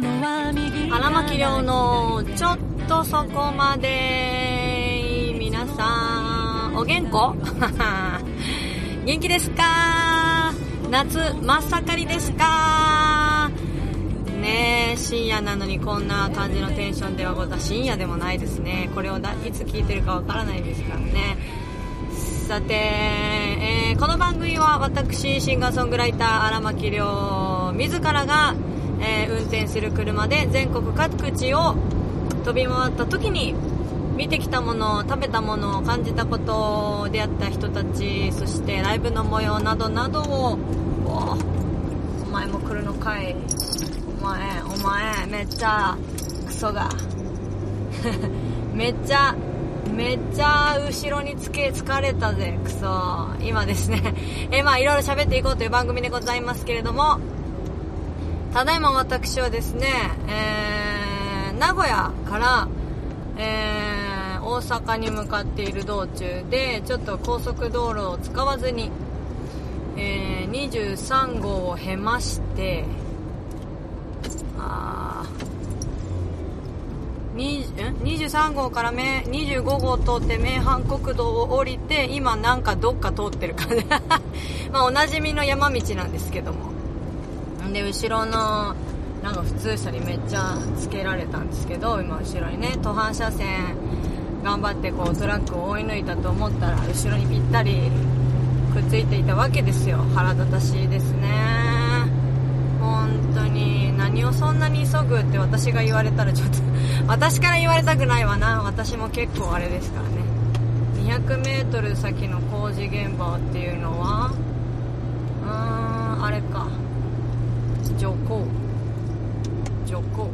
荒牧亮のちょっとそこまで皆さんお元気？元気ですか？夏真っ盛りですか？ねえ深夜なのにこんな感じのテンションではござ深夜でもないですね。これをだいつ聞いてるかわからないですからね。さて、えー、この番組は私シンガーソングライター荒牧亮自らが、えー、運転する車で全国各地を飛び回った時に見てきたもの食べたもの感じたこと出会った人たちそしてライブの模様などなどをおお前も来るのかい。お前お前めっちゃクソが。めっちゃ めっちゃ後ろにつけ疲れたぜクソ。今ですね。えまあいろいろ喋っていこうという番組でございますけれどもただいま私はですねえー、名古屋からえー、大阪に向かっている道中でちょっと高速道路を使わずに、えー、23号を経ましてあ23号から25号通って名阪国道を降りて今なんかどっか通ってる感じ。まあおなじみの山道なんですけども。で後ろのなんか普通車にめっちゃつけられたんですけど今後ろにね途半車線頑張ってこうトラックを追い抜いたと思ったら後ろにぴったりくっついていたわけですよ。腹立たしいですね。本当に何をそんなに急ぐって私が言われたらちょっと 私から言われたくないわな。私も結構あれですからね。200m 先の工事現場っていうのはうーんあれか。徐行徐行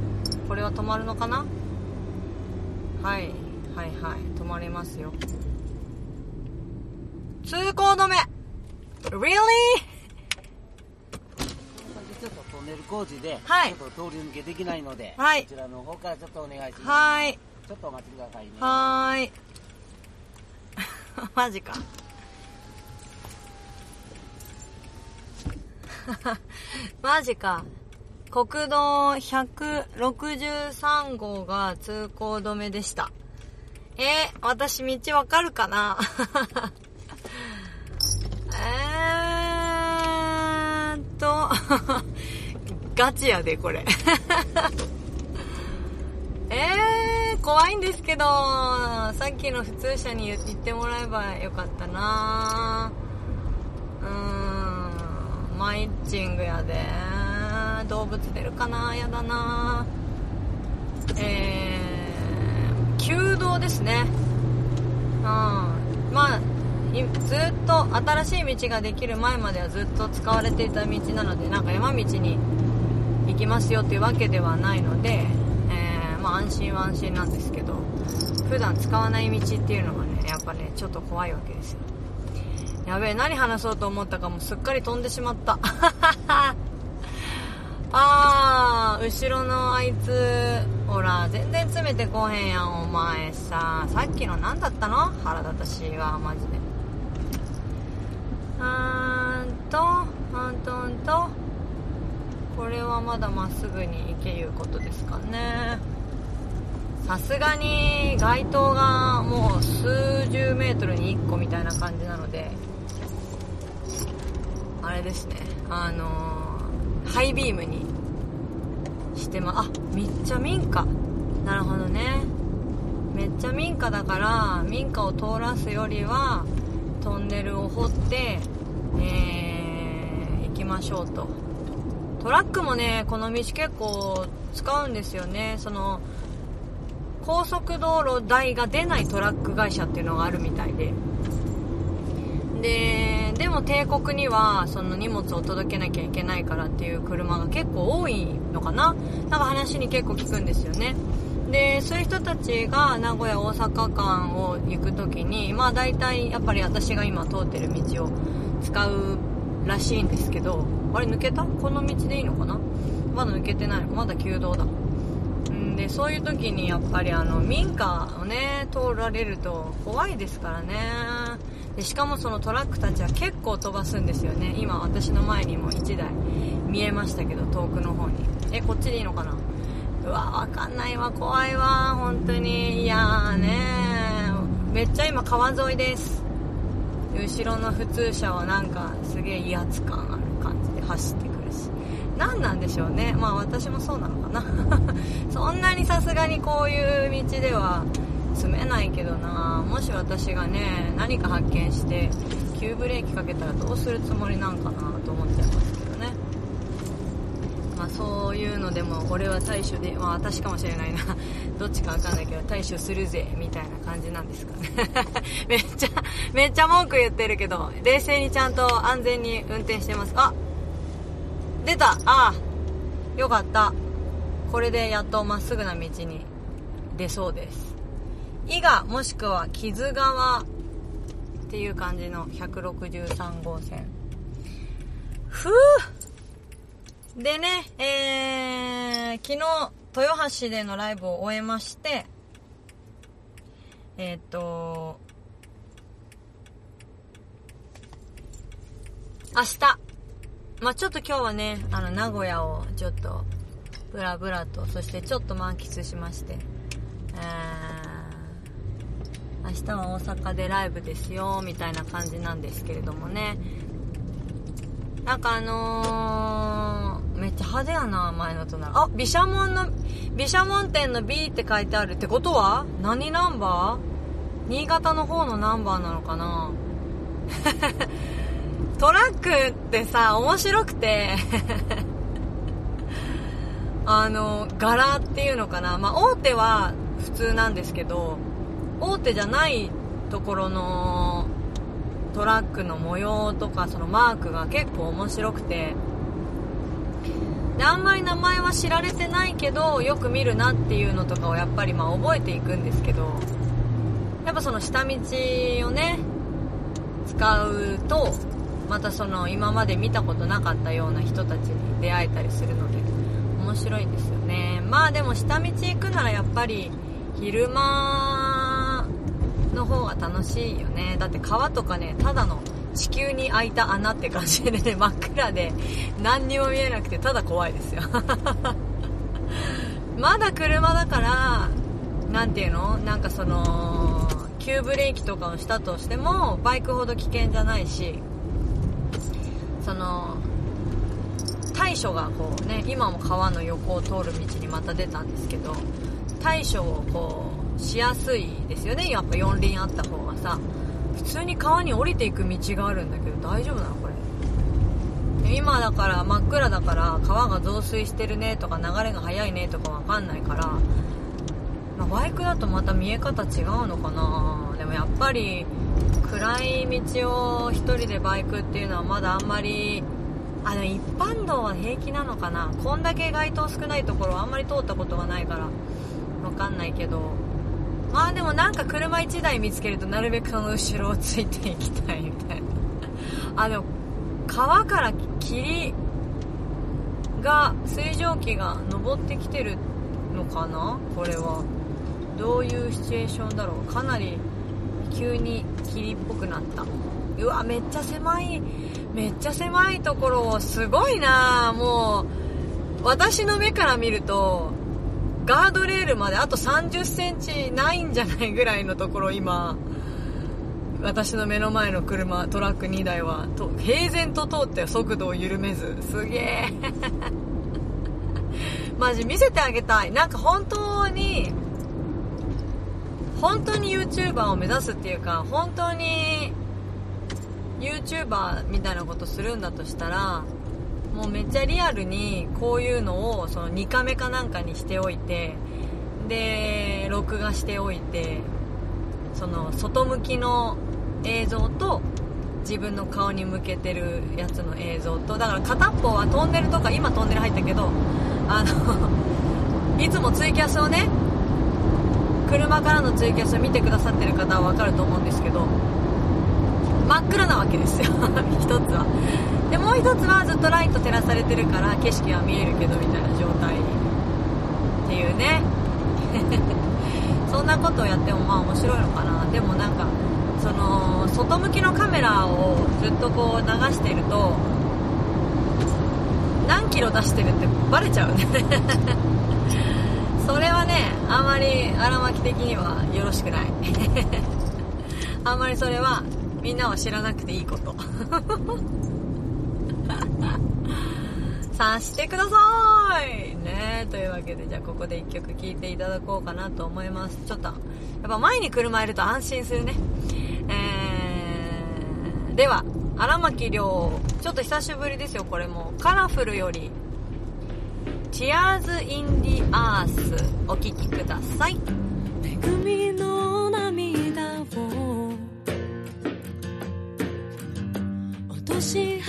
これは止まるのかな？はい。はいはい。止まりますよ。通行止め。Really? ちょっとトンネル工事で、はい。ちょっと通り抜けできないので、はい。こちらの方からちょっとお願いします。はーい。ちょっとお待ちくださいね。はーい。マジか マジか。国道163号が通行止めでした。えー、私道わかるかな？えーっと ガチやでこれ。えー、怖いんですけど、さっきの普通車に言ってもらえばよかったな。うーん、マイッチングやで。動物出るかな？やだなえー、旧道ですね。うん。まあ、ずっと新しい道ができる前まではずっと使われていた道なので、なんか山道に行きますよっていうわけではないので、えーまあ、安心は安心なんですけど普段使わない道っていうのがねやっぱねちょっと怖いわけですよやべえ何話そうと思ったかもすっかり飛んでしまった。あー後ろのあいつ。ほら全然詰めてこへんやんお前さ。さっきの何だったの？腹立たしいわマジで。あーんとあんとんと。これはまだまっすぐに行けいうことですかね。さすがに街灯がもう数十メートルに1個みたいな感じなので。あれですね。あのーハイビームにしてまあめっちゃ民家。なるほどね。めっちゃ民家だから民家を通らすよりはトンネルを掘ってえー、行きましょうと。トラックもねこの道結構使うんですよね。その高速道路代が出ないトラック会社っていうのがあるみたいで。ででも帝国にはその荷物を届けなきゃいけないからっていう車が結構多いのかな。なんか話に結構聞くんですよね。でそういう人たちが名古屋大阪間を行く時にまあ大体やっぱり私が今通ってる道を使うらしいんですけどあれ抜けた？この道でいいのかな？まだ抜けてない。のまだ旧道だ。んでそういう時にやっぱりあの民家をね通られると怖いですからね。でしかもそのトラックたちは結構飛ばすんですよね。今私の前にも1台見えましたけど遠くの方に。えこっちでいいのかな？うわわかんないわ。怖いわ。本当に。いやーねめっちゃ今川沿いです。後ろの普通車はなんかすげえ威圧感ある感じで走ってくるし。何なんでしょうね。まあ私もそうなのかな。そんなにさすがにこういう道では積めないけどな。もし私がね何か発見して急ブレーキかけたらどうするつもりなんかなと思っちゃいますけどね。まあそういうのでも俺は対処でまあ私かもしれないな。どっちかわかんないけど対処するぜみたいな感じなんですかね。めっちゃめっちゃ文句言ってるけど冷静にちゃんと安全に運転してます。あ出た。ああよかった。これでやっとまっすぐな道に出そうです。伊賀もしくは木津川っていう感じの163号線。ふう。でね、えー、昨日豊橋でのライブを終えましてえっ、と明日。まあ、ちょっと今日はねあの名古屋をちょっとブラブラとそしてちょっと満喫しましてえー、明日は大阪でライブですよみたいな感じなんですけれどもね。なんかあのー、めっちゃ派手やな前の隣。あ毘沙門の毘沙門店の B って書いてあるってことは何ナンバー？新潟の方のナンバーなのかな？トラックってさ、面白くて。あの、柄っていうのかな。まあ、大手は普通なんですけど、大手じゃないところのトラックの模様とか、そのマークが結構面白くて、で、あんまり名前は知られてないけど、よく見るなっていうのとかをやっぱりまあ覚えていくんですけど、やっぱその下道をね、使うと、またその今まで見たことなかったような人たちに出会えたりするので面白いんですよね。まあでも下道行くならやっぱり昼間の方が楽しいよね。だって川とかねただの地球に開いた穴って感じでね 真っ暗で何にも見えなくてただ怖いですよ。まだ車だから何ていうの？なんかその急ブレーキとかをしたとしてもバイクほど危険じゃないしその対処がこうね今も川の横を通る道にまた出たんですけど対処をこうしやすいですよね。やっぱ四輪あった方がさ。普通に川に降りていく道があるんだけど大丈夫なのこれ。今だから真っ暗だから川が増水してるねとか流れが速いねとかわかんないから、まあ、バイクだとまた見え方違うのかな。でもやっぱり暗い道を1人でバイクっていうのはまだあんまりあの一般道は平気なのかな。こんだけ街灯少ないところはあんまり通ったことがないからわかんないけど。まあでもなんか車1台見つけるとなるべくその後ろをついていきたいみたいな。あでも川から霧が水蒸気が上ってきてるのかな？これは。どういうシチュエーションだろう？かなり急に霧っぽくなった。うわめっちゃ狭い。めっちゃ狭いところをすごいな。もう私の目から見るとガードレールまであと3 0センチないんじゃないぐらいのところ今私の目の前の車トラック2台はと平然と通って速度を緩めずすげえ。マジ見せてあげたい。なんか本当に本当に YouTuber を目指すっていうか本当に YouTuber みたいなことするんだとしたらもうめっちゃリアルにこういうのをその2カメかなんかにしておいてで録画しておいてその外向きの映像と自分の顔に向けてるやつの映像とだから片っぽはトンネルとか今トンネル入ったけどあの いつもツイキャスをね車からのツイキャスを見てくださってる方は分かると思うんですけど真っ暗なわけですよ。一つは。でもう一つはずっとライト照らされてるから景色は見えるけどみたいな状態。っていうね。そんなことをやってもまあ面白いのかな。でもなんかその外向きのカメラをずっとこう流してると何キロ出してるってバレちゃうね。それはねあまり荒牧的にはよろしくない。あんまりそれはみんなは知らなくていいこと。さしてください。ねというわけでじゃあここで1曲聴いていただこうかなと思います。ちょっとやっぱ前に車いると安心するね。えー、では荒牧亮ちょっと久しぶりですよこれも。カラフルより Tears in the Earth お聴きください。恵みの涙を落とし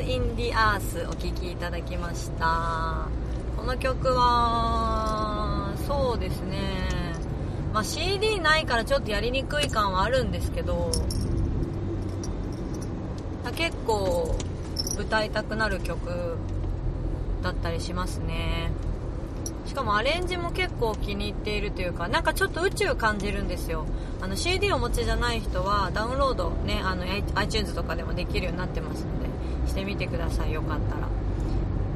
In the Earth」お聴きいただきました。この曲はそうですね。まあ CD ないからちょっとやりにくい感はあるんですけど結構歌いたくなる曲だったりしますね。しかもアレンジも結構気に入っているというかなんかちょっと宇宙感じるんですよ。あの CD お持ちじゃない人はダウンロードねあの iTunes とかでもできるようになってます。のでしてみてください。よかったら。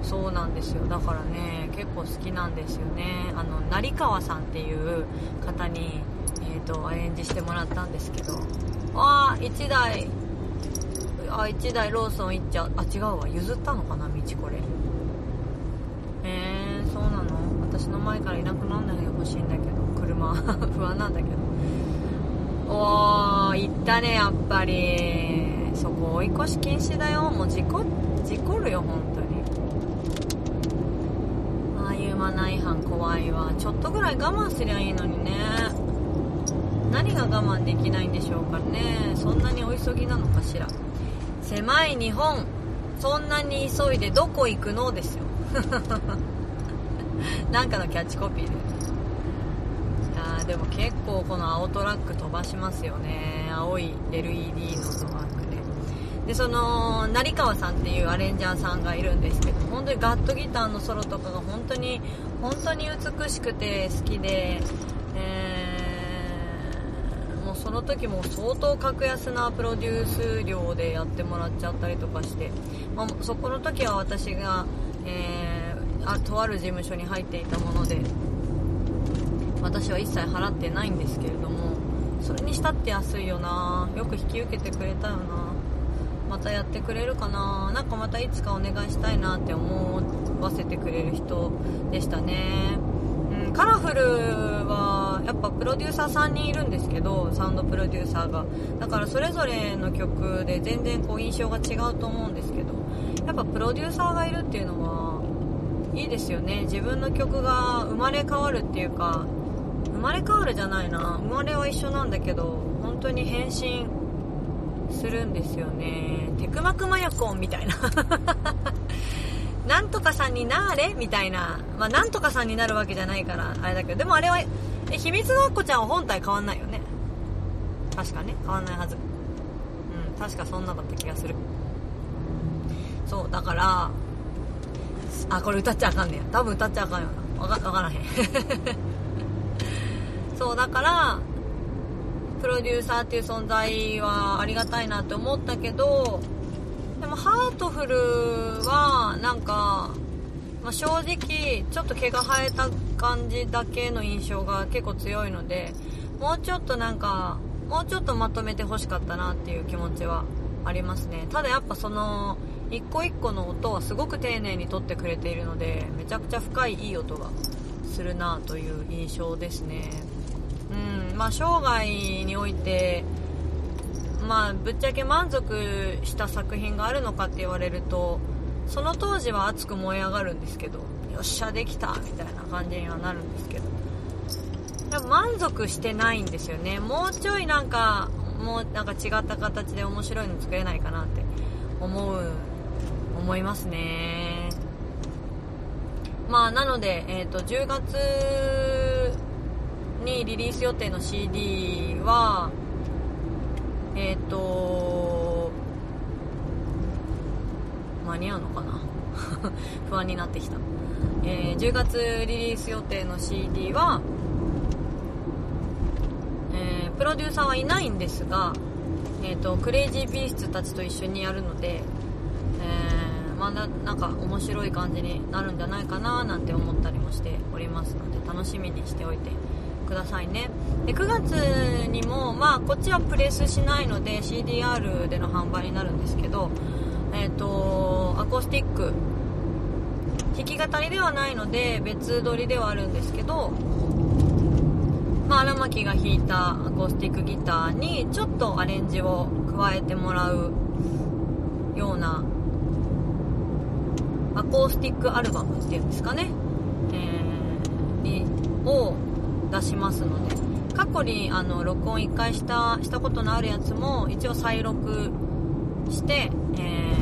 そうなんですよ。だからね結構好きなんですよね。あの成川さんっていう方に、えー、とアレンジしてもらったんですけど。ああ1台。あ1台ローソン行っちゃう。あ違うわ。譲ったのかな道これ。へえー、そうなの？私の前からいなくなんないでほしいんだけど。車 不安なんだけど。おー行ったねやっぱり。そこ追い越し禁止だよ。もう事故事故るよ本当に。ああいうマナー違反怖いわちょっとぐらい我慢すりゃいいのにね。何が我慢できないんでしょうかね。そんなにお急ぎなのかしら。狭い日本。そんなに急いでどこ行くのですよ。なんかのキャッチコピーであーでも結構この青トラック飛ばしますよね。青い LED のトラックででその成川さんっていうアレンジャーさんがいるんですけど本当にガットギターのソロとかが本当に本当に美しくて好きで、えーもうその時も相当格安なプロデュース料でやってもらっちゃったりとかして、まあそこの時は私が、えーあとある事務所に入っていたもので私は一切払ってないんですけれどもそれにしたって安いよな。よく引き受けてくれたよな。またやってくれるかな？なんかまたいつかお願いしたいなって思わせてくれる人でしたね、うん、カラフルはやっぱプロデューサー3人いるんですけどサウンドプロデューサーが。だからそれぞれの曲で全然こう印象が違うと思うんですけどやっぱプロデューサーがいるっていうのはいいですよね。自分の曲が生まれ変わるっていうか生まれ変わるじゃないな。生まれは一緒なんだけど本当に変身するんですよね。テクマクマヤコンみたいな。なんとかさんになれみたいな。まあなんとかさんになるわけじゃないからあれだけど。でもあれはえ秘密のアッコちゃんは本体変わんないよね。確かね。変わんないはず。うん確かそんなだった気がする。そうだからあこれ歌っちゃあかんねや。多分歌っちゃあかんよな。わかわからへん。そうだからプロデューサーっていう存在はありがたいなって思ったけどでもハートフルはなんか、まあ、正直ちょっと毛が生えた感じだけの印象が結構強いのでもうちょっとなんかもうちょっとまとめてほしかったなっていう気持ちはありますね。ただやっぱその一個一個の音はすごく丁寧に取ってくれているのでめちゃくちゃ深いいい音がするなという印象ですね。うん。まあ生涯においてまあぶっちゃけ満足した作品があるのかって言われるとその当時は熱く燃え上がるんですけどよっしゃできたみたいな感じにはなるんですけど。でも満足してないんですよね。もうちょいなんかもうなんか違った形で面白いの作れないかなって思う思いますね。まあなので、えー、と10月にリリース予定の CD はえっ、と間に合うのかな？不安になってきた、えー10月リリース予定の CD は、えープロデューサーはいないんですが、えー、とクレイジービーストたちと一緒にやるので、えーまあ、ななんか面白い感じになるんじゃないかななんて思ったりもしておりますので楽しみにしておいてくださいね。で9月にもまあこっちはプレスしないので CDR での販売になるんですけどえっ、とアコースティック。弾き語りではないので別撮りではあるんですけどまあ、荒牧が弾いたアコースティックギターにちょっとアレンジを加えてもらうようなアコースティックアルバムっていうんですかね、えーを出しますので。過去にあの録音1回したしたことのあるやつも一応再録して、えー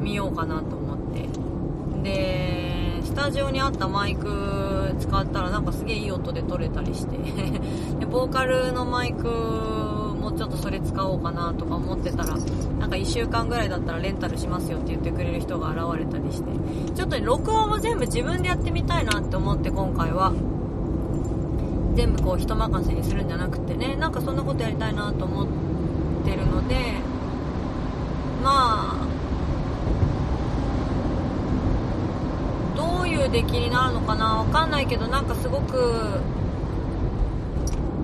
見ようかなと思って。でスタジオにあったマイク使ったらなんかすげえいい音で撮れたりして。でボーカルのマイクちょっとそれ使おうかなとか思ってたらなんか1週間ぐらいだったらレンタルしますよって言ってくれる人が現れたりして。ちょっとね録音も全部自分でやってみたいなって思って今回は。全部こう人任せにするんじゃなくてね。なんかそんなことやりたいなと思ってるので。まあどういう出来になるのかなわかんないけどなんかすごく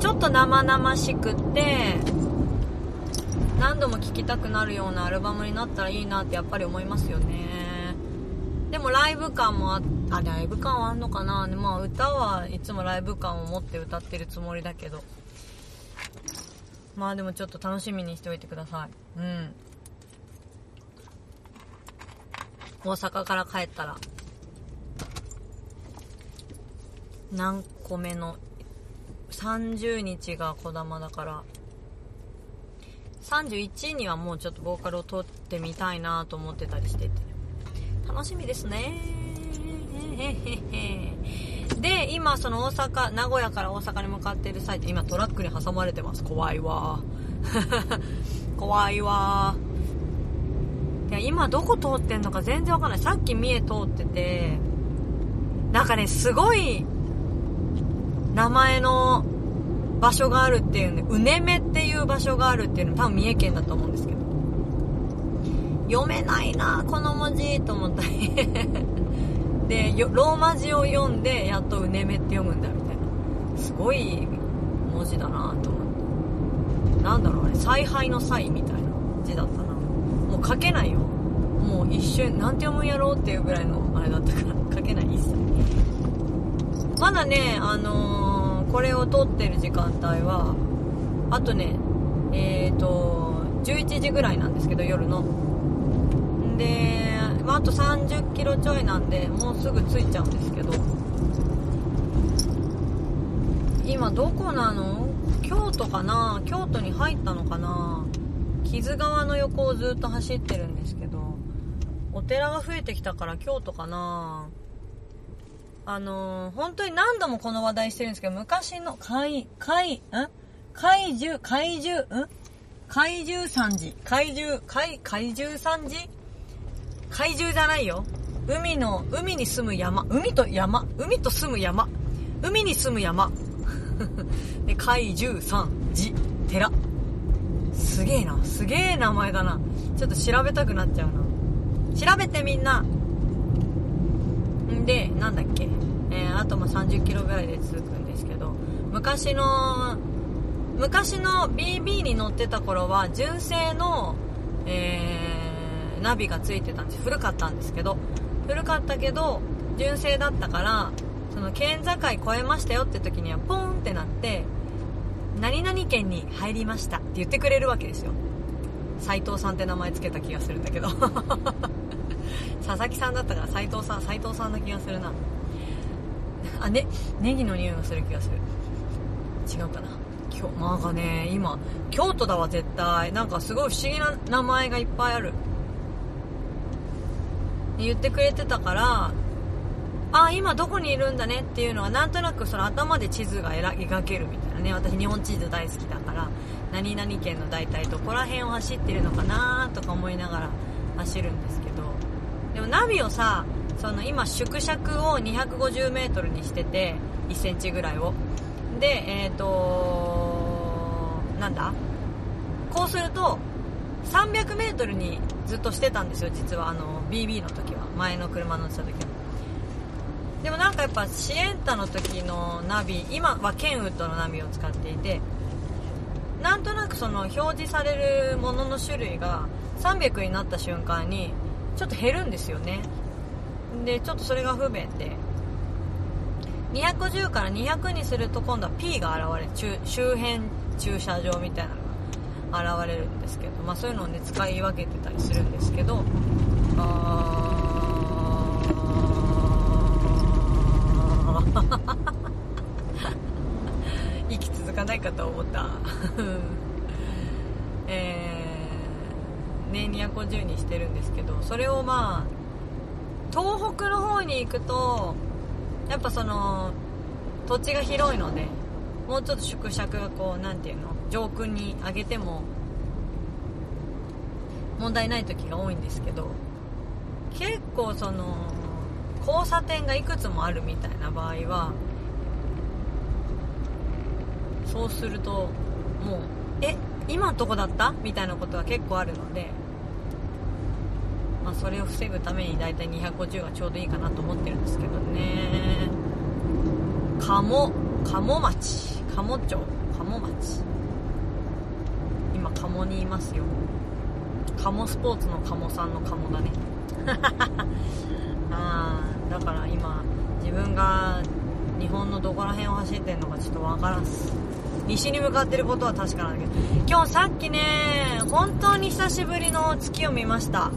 ちょっと生々しくって何度も聴きたくなるようなアルバムになったらいいなってやっぱり思いますよね。でもライブ感もああライブ感はあんのかな、まあ、歌はいつもライブ感を持って歌ってるつもりだけど。まあでもちょっと楽しみにしておいてください。うん。大阪から帰ったら何個目の30日が児玉だから。31にはもうちょっとボーカルを撮ってみたいなと思ってたりしてて。楽しみですね。で今その大阪名古屋から大阪に向かっている際今トラックに挟まれてます。怖いわ。怖いわ。いや今どこ通ってんのか全然わかんない。さっき三重通ってて。なんかねすごい名前の場所があるっていうねうねめっていう場所があるっていうの多分三重県だと思うんですけど。読めないなこの文字と思ったり でローマ字を読んでやっとうねめって読むんだみたいな。すごい文字だなと思って。なんだろうあれ采配の際みたいな字だったな。もう書けないよ。もう一瞬なんて読むんやろうっていうぐらいのあれだったから書けない一切。まだねあのーこれを撮ってる時間帯はあとねえっ、ー、と11時ぐらいなんですけど夜の。で、まあ、あと30キロちょいなんでもうすぐ着いちゃうんですけど。今どこなの？京都かな？京都に入ったのかな？木津川の横をずっと走ってるんですけどお寺が増えてきたから京都かな。あのー、本当に何度もこの話題してるんですけど、昔の怪、怪、ん？怪獣、怪獣、ん？怪獣三時。怪獣、怪、怪獣三時怪獣じゃないよ。海の、海に住む山。海と山。海と住む山。海に住む山。で、怪獣三時。寺。すげえな。すげえ名前だな。ちょっと調べたくなっちゃうな。調べてみんな。んで、なんだっけ？えー、あとも30キロぐらいで続くんですけど、昔の、昔の BB に乗ってた頃は、純正の、えー、ナビがついてたんです古かったんですけど、古かったけど、純正だったから、その県境越えましたよって時にはポンってなって、何々県に入りましたって言ってくれるわけですよ。斎藤さんって名前つけた気がするんだけど。佐々木さんだったから斎藤さん、斎藤さんな気がするな。あ、ね、ネギの匂いがする気がする。違うかな。今日、なんかね、今、京都だわ、絶対。なんかすごい不思議な名前がいっぱいある。言ってくれてたから、あ、今どこにいるんだね？っていうのは、なんとなくその頭で地図が描けるみたいなね。私日本地図大好きだから、何々県の大体どこら辺を走ってるのかなとか思いながら走るんですけど、でもナビをさ、その今縮尺を 250m にしてて 1cm ぐらいを。でえっ、ー、となんだ？こうすると 300m にずっとしてたんですよ実は。あの BB の時は。前の車乗ってた時は。でもなんかやっぱシエンタの時のナビ今はケンウッドのナビを使っていてなんとなくその表示されるものの種類が300になった瞬間にちょっと減るんですよね。でちょっとそれが不便で。210から200にすると今度は P が現れる。周辺駐車場みたいなのが現れるんですけど、まあ、そういうのをね使い分けてたりするんですけど。あ 息続かないかと思ったえー、ね250にしてるんですけどそれをまあ東北の方に行くとやっぱその土地が広いのでもうちょっと縮尺がこう何ていうの上空に上げても問題ない時が多いんですけど結構その交差点がいくつもあるみたいな場合はそうするともうえ今のとこだった？みたいなことが結構あるのでまあ、それを防ぐために大体250がちょうどいいかなと思ってるんですけどね。鴨鴨町。鴨町。鴨町。今鴨にいますよ。鴨スポーツの鴨さんの鴨だね。あだから今自分が日本のどこら辺を走ってるのかちょっとわからんす。西に向かってることは確かなんだけど。今日さっきね本当に久しぶりの月を見ました。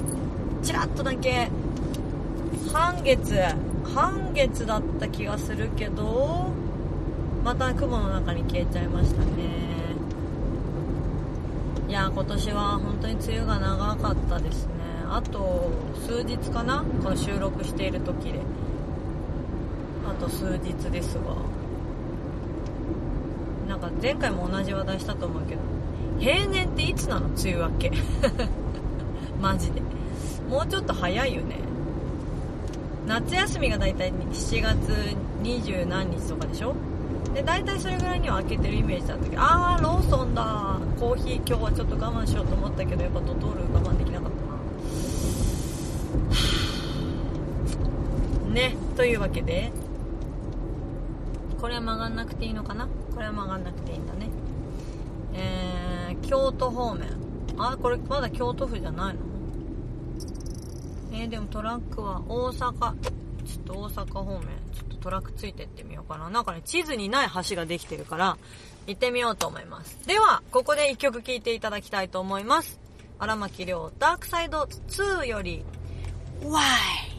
ちらっとだけ半月半月だった気がするけどまた雲の中に消えちゃいましたね。いや今年は本当に梅雨が長かったですね。あと数日かな？この収録している時で。あと数日ですがなんか前回も同じ話題したと思うけど平年っていつなの？梅雨明け。マジで。もうちょっと早いよね。夏休みが大体7月20何日とかでしょ？で大体それぐらいには開けてるイメージだったけどあーローソンだ。コーヒー今日はちょっと我慢しようと思ったけどやっぱドトール我慢できなかったな。ねというわけでこれは曲がんなくていいのかな？これは曲がんなくていいんだね。えー、京都方面。あこれまだ京都府じゃないの？えー、でもトラックは大阪。ちょっと大阪方面。ちょっとトラックついてってみようかな。なんかね地図にない橋ができてるから行ってみようと思います。ではここで1曲聴いていただきたいと思います。荒牧亮ダークサイド2より Why?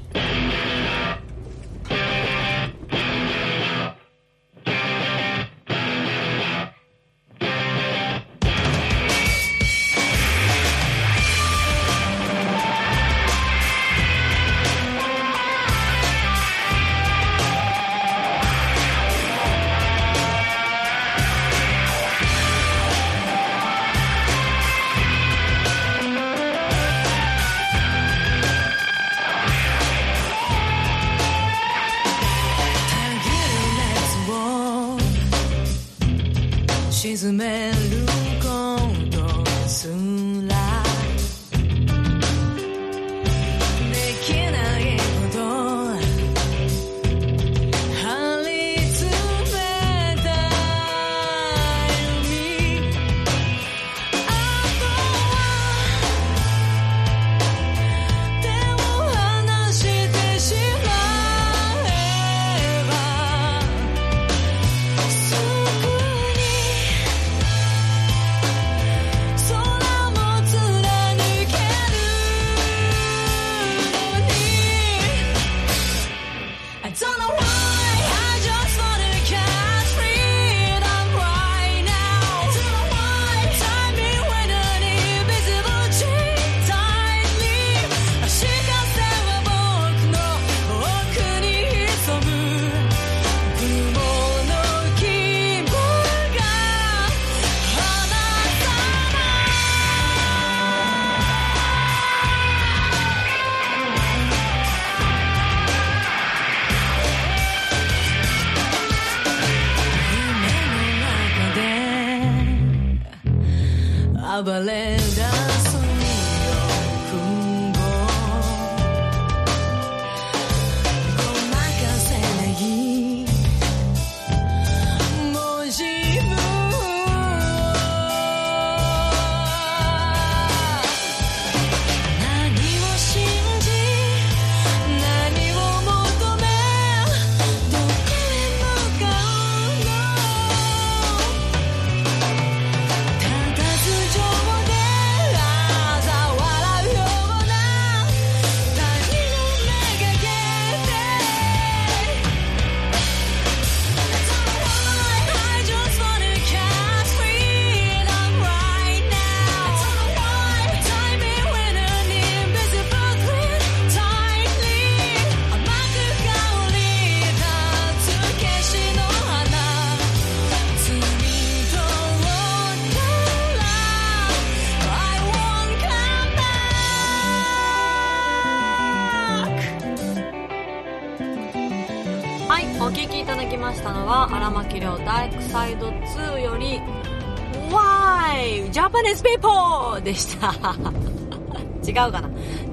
違うかな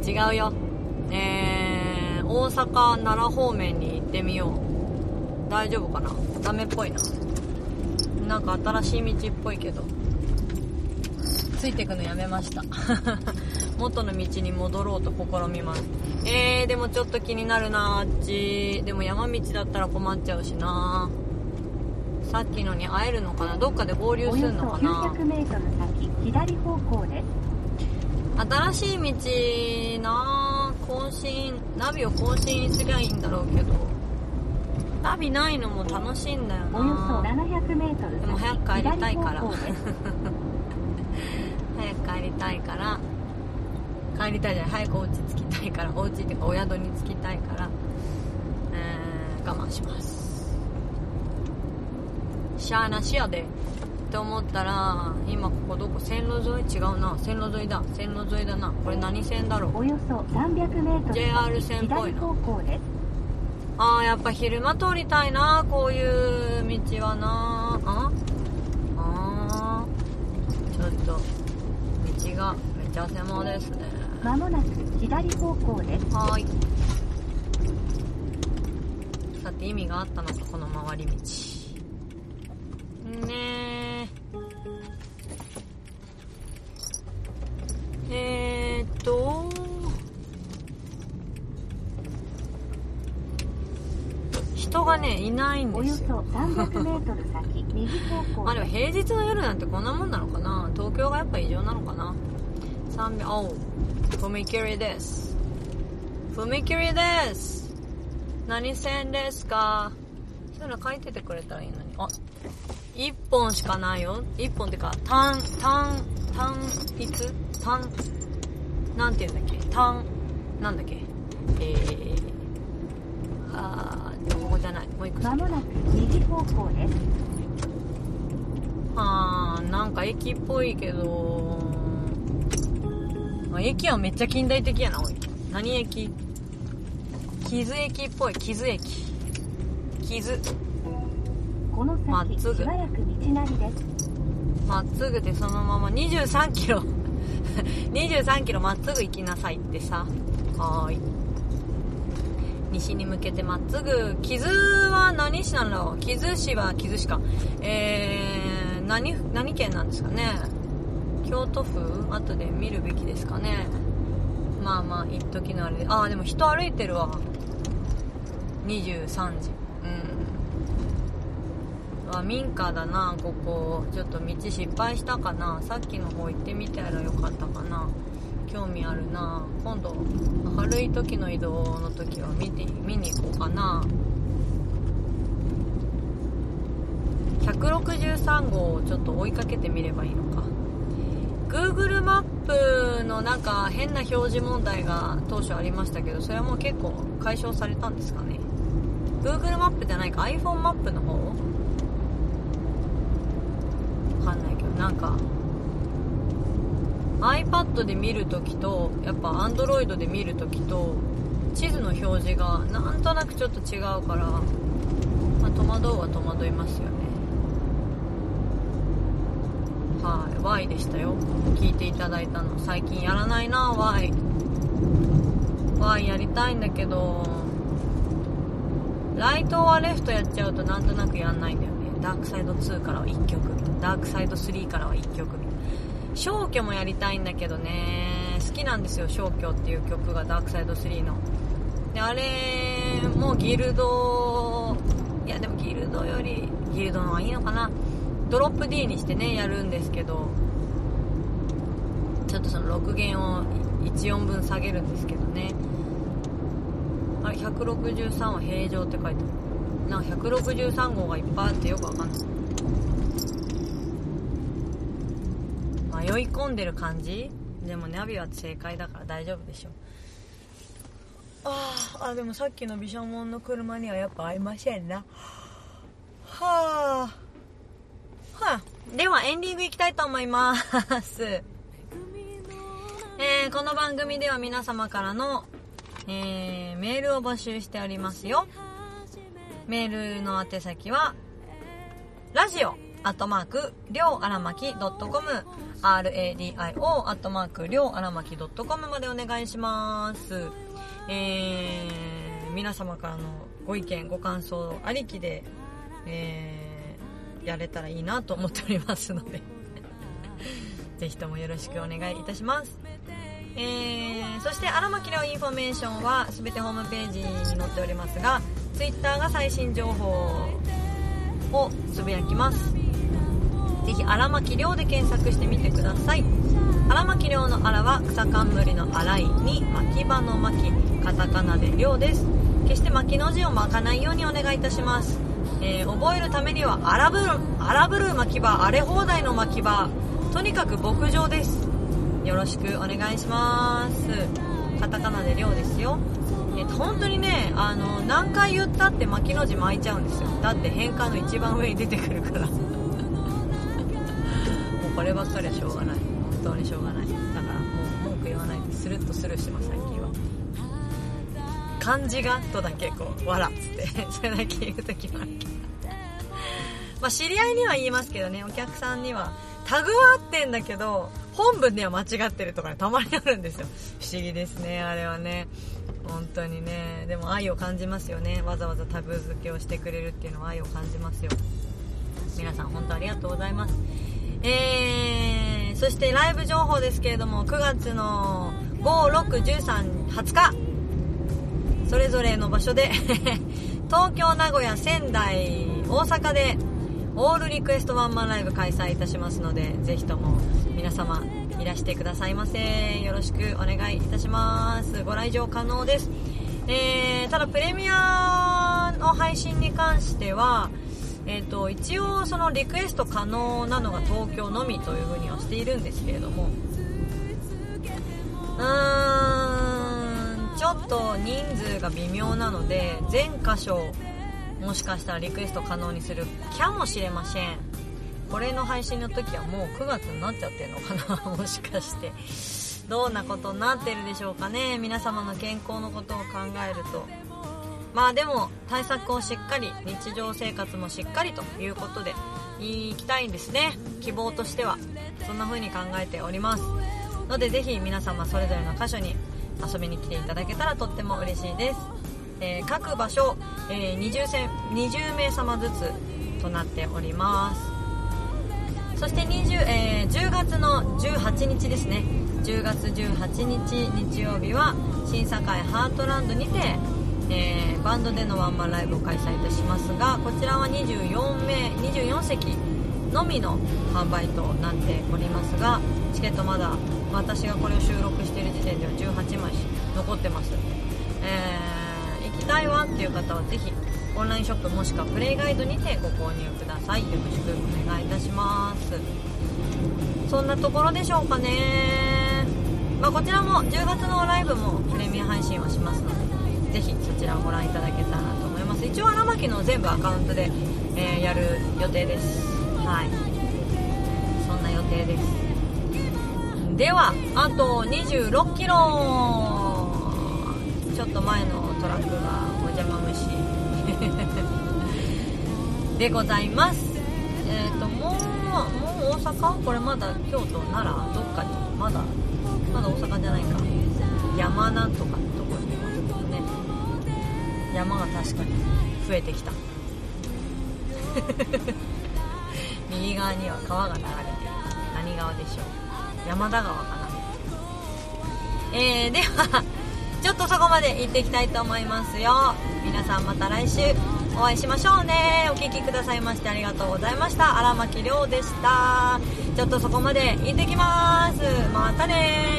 違うよ。えー、大阪、奈良方面に行ってみよう。大丈夫かなダメっぽいな。なんか新しい道っぽいけど。ついてくのやめました。元の道に戻ろうと試みます。えー、でもちょっと気になるなあっち。でも山道だったら困っちゃうしなさっきのに会えるのかなどっかで合流するのかな 900m 先左方向です新しい道なぁ更新ナビを更新すりゃいいんだろうけど。ナビないのも楽しいんだよおよそ 700m でも早く帰りたいから。早く帰りたいから。帰りたいじゃない。早くお家着きたいから。お家っていうかお宿に着きたいから、えー、我慢します。しゃあなしやで。って思ったら今ここどこ線路沿い？違うな。線路沿いだ。線路沿いだな。これ何線だろう？およそ 300m JR 線っぽい左なあーやっぱ昼間通りたいな。こういう道はな。あ？あー。ちょっと道がめちゃ狭ですね。まもなく左方向です。はーい。さて意味があったのかこの回り道ないんおよそですよ 300m 先右方向まあでも平日の夜なんてこんなもんなのかな。東京がやっぱ異常なのかな。300おう。踏切です。踏切です。何線ですか。そういうの書いててくれたらいいのに。あ1本しかないよ。1本ってか単単単一単なんて言うんだっけ？単なんだっけ？えー、まもなく右方向です。あーなんか駅っぽいけど。あ駅はめっちゃ近代的やなおい。何駅？木津駅っぽい。木津駅。木津。このまっ先す。ぐまっすぐでそのまま23キロ。23キロまっすぐ行きなさいってさ。はーい西に向けてまっすぐ木津は何市なんだろう？木津市は木津市か。えー、何何県なんですかね？京都府後で見るべきですかね。まあまあ一時のあれで。ああでも人歩いてるわ。23時。うん。あ民家だな。ここ。ちょっと道失敗したかな。さっきの方行ってみたらよかったかな。興味あるな。今度明るい時の移動の時は見て見に行こうかな。163号をちょっと追いかけてみればいいのか。Google マップのなんか変な表示問題が当初ありましたけどそれはもう結構解消されたんですかね。Google マップじゃないか iPhone マップの方？わかんないけどなんか iPad で見るときとやっぱ Android で見るときと地図の表示がなんとなくちょっと違うから、まあ、戸惑うは戸惑いますよね。はい。Y でしたよ。聞いていただいたの。最近やらないな Y Y やりたいんだけどライトはレフトやっちゃうとなんとなくやんないんだよね。ダークサイド2からは1曲。ダークサイド3からは1曲みたいな。消去もやりたいんだけどね。好きなんですよ消去っていう曲がダークサイド3の。であれもうギルドいやでもギルドよりギルドの方がいいのかな。ドロップ D にしてねやるんですけど。ちょっとその6弦を14分下げるんですけどね。あれ163は平常って書いてある。なんか163号がいっぱいあってよくわかんない。迷い込んでる感じ？でもナビは正解だから大丈夫でしょ。あーあでもさっきの毘沙門の車にはやっぱ合いませんな。はあ。はあ。ではエンディングいきたいと思います。えーこの番組では皆様からの、えーメールを募集しておりますよ。メールの宛先はラジオアットマークりょうあらまき .com radio アットマークりょうあらまき .com までお願いします。えー皆様からのご意見ご感想ありきで、えーやれたらいいなと思っておりますので。ぜひともよろしくお願いいたします。えーそして荒牧亮インフォメーションは全てホームページに載っておりますが Twitter が最新情報をつぶやきます。ぜひ荒牧亮で検索してみてください。荒牧亮の荒は草冠の荒いに巻き場の巻。カタカナで亮です。決して巻きの字を巻かないようにお願いいたします、えー覚えるためには荒ぶる荒ぶる巻き場荒れ放題の巻き場とにかく牧場です。よろしくお願いします。カタカナで亮ですよ。えっと本当にねあの何回言ったって巻きの字巻いちゃうんですよ。だって変換の一番上に出てくるから。ればっかりはしょうがない。本当にしょうがない。だからもう文句言わないでスルッとスルーしてます最近は。漢字がとだけこう「わら」っつって それだけ言う時もあるけどまあ知り合いには言いますけどねお客さんにはタグは合ってんだけど本文では間違ってるとかねたまにあるんですよ。不思議ですねあれはね。本当にね。でも愛を感じますよね。わざわざタグ付けをしてくれるっていうのは愛を感じますよ。皆さん本当ありがとうございます。えー、そしてライブ情報ですけれども9月の561320日。それぞれの場所で 東京名古屋仙台大阪でオールリクエストワンマンライブ開催いたしますのでぜひとも皆様いらしてくださいませよろしくお願いいたします。ご来場可能です。えー、ただプレミアの配信に関してはえー、と一応そのリクエスト可能なのが東京のみというふうにはしているんですけれども。うーんちょっと人数が微妙なので全箇所もしかしたらリクエスト可能にするかもしれません。これの配信の時はもう9月になっちゃってるのかなもしかして。どんなことになってるでしょうかね。皆様の健康のことを考えると。まあでも対策をしっかり日常生活もしっかりということでいきたいんですね。希望としてはそんな風に考えております。のでぜひ皆様それぞれの箇所に遊びに来ていただけたらとっても嬉しいです、えー各場所、えー 20, 戦20名様ずつとなっております。そして20、えー10月の18日ですね。10月18日日曜日は新堺ハートランドにて、えーバンドでのワンマンライブを開催いたしますがこちらは24名24席のみの販売となっておりますがチケットまだ私がこれを収録している時点では18枚残ってます、えー行きたいわっていう方はぜひオンラインショップもしくはプレイガイドにてご購入ください。よろしくお願いいたします。そんなところでしょうかね、まあ、こちらも10月のライブもプレミア配信はしますのでぜひそちらをご覧いただけたらと思います。一応荒牧の全部アカウントで、えーやる予定です。はい。そんな予定です。ではあと2 6キロ。ちょっと前のトラックがお邪魔虫 でございます。えっ、ともうもう大阪？これまだ京都奈良？どっかに？まだ？まだ大阪じゃないか。山なんとかと山が確かに増えてきた。右側には川が流れている。何川でしょう。山田川かな。えー、ではちょっとそこまで行っていきたいと思いますよ。皆さんまた来週お会いしましょうね。お聴きくださいましてありがとうございました。荒牧亮でした。ちょっとそこまで行ってきます。またね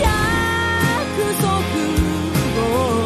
約束を。